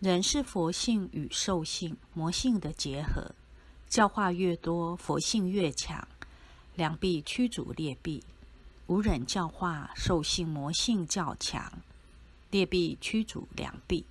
人是佛性与兽性、魔性的结合，教化越多，佛性越强，良币驱逐劣币；无人教化，兽性魔性较强，劣币驱逐良币。